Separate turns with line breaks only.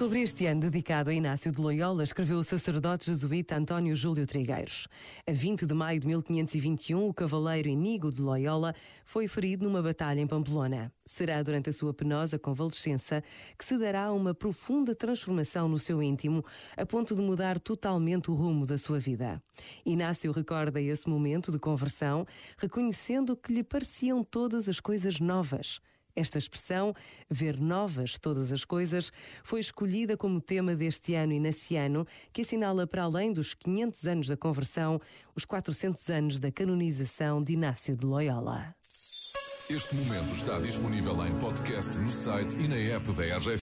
Sobre este ano dedicado a Inácio de Loyola, escreveu o sacerdote jesuíta António Júlio Trigueiros. A 20 de maio de 1521, o cavaleiro Inigo de Loyola foi ferido numa batalha em Pamplona. Será durante a sua penosa convalescença que se dará uma profunda transformação no seu íntimo, a ponto de mudar totalmente o rumo da sua vida. Inácio recorda esse momento de conversão, reconhecendo que lhe pareciam todas as coisas novas esta expressão, ver novas todas as coisas, foi escolhida como tema deste ano inaciano, que assinala para além dos 500 anos da conversão, os 400 anos da canonização de Inácio de Loyola.
Este momento está disponível em podcast no site e na app da RGF.